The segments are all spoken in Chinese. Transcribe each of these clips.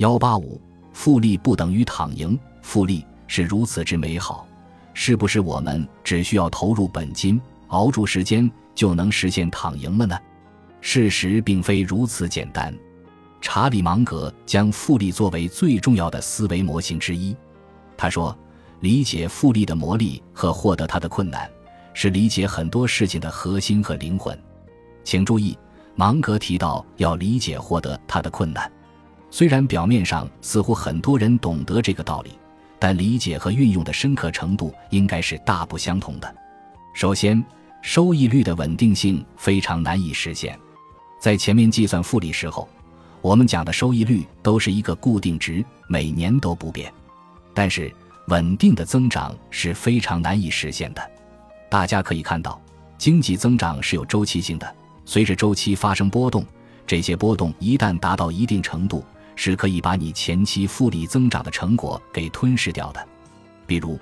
幺八五，复利不等于躺赢，复利是如此之美好，是不是我们只需要投入本金，熬住时间就能实现躺赢了呢？事实并非如此简单。查理芒格将复利作为最重要的思维模型之一。他说：“理解复利的魔力和获得它的困难，是理解很多事情的核心和灵魂。”请注意，芒格提到要理解获得它的困难。虽然表面上似乎很多人懂得这个道理，但理解和运用的深刻程度应该是大不相同的。首先，收益率的稳定性非常难以实现。在前面计算复利时候，我们讲的收益率都是一个固定值，每年都不变。但是，稳定的增长是非常难以实现的。大家可以看到，经济增长是有周期性的，随着周期发生波动，这些波动一旦达到一定程度。是可以把你前期复利增长的成果给吞噬掉的，比如，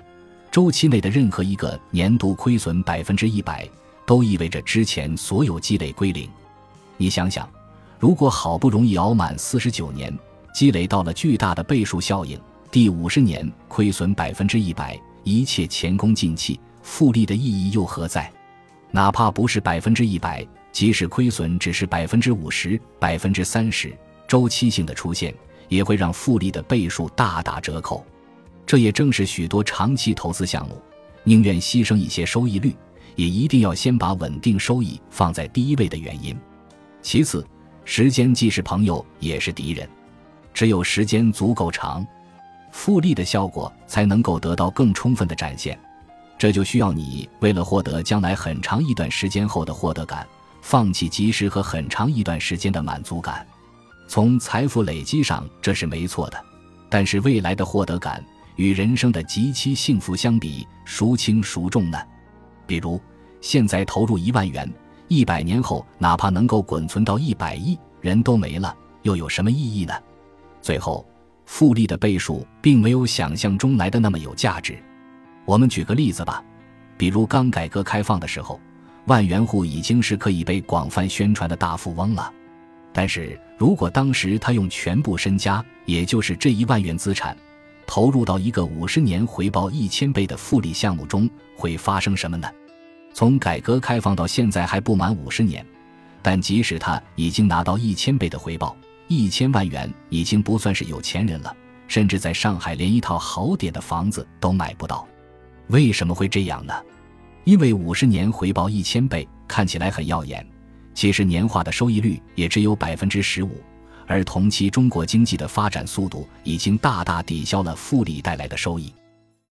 周期内的任何一个年度亏损百分之一百，都意味着之前所有积累归零。你想想，如果好不容易熬满四十九年，积累到了巨大的倍数效应，第五十年亏损百分之一百，一切前功尽弃，复利的意义又何在？哪怕不是百分之一百，即使亏损只是百分之五十、百分之三十。周期性的出现也会让复利的倍数大打折扣，这也正是许多长期投资项目宁愿牺牲一些收益率，也一定要先把稳定收益放在第一位的原因。其次，时间既是朋友也是敌人，只有时间足够长，复利的效果才能够得到更充分的展现。这就需要你为了获得将来很长一段时间后的获得感，放弃及时和很长一段时间的满足感。从财富累积上，这是没错的，但是未来的获得感与人生的极其幸福相比，孰轻孰重呢？比如，现在投入一万元，一百年后哪怕能够滚存到一百亿，人都没了，又有什么意义呢？最后，复利的倍数并没有想象中来的那么有价值。我们举个例子吧，比如刚改革开放的时候，万元户已经是可以被广泛宣传的大富翁了。但是如果当时他用全部身家，也就是这一万元资产，投入到一个五十年回报一千倍的复利项目中，会发生什么呢？从改革开放到现在还不满五十年，但即使他已经拿到一千倍的回报，一千万元已经不算是有钱人了，甚至在上海连一套好点的房子都买不到。为什么会这样呢？因为五十年回报一千倍看起来很耀眼。其实年化的收益率也只有百分之十五，而同期中国经济的发展速度已经大大抵消了复利带来的收益。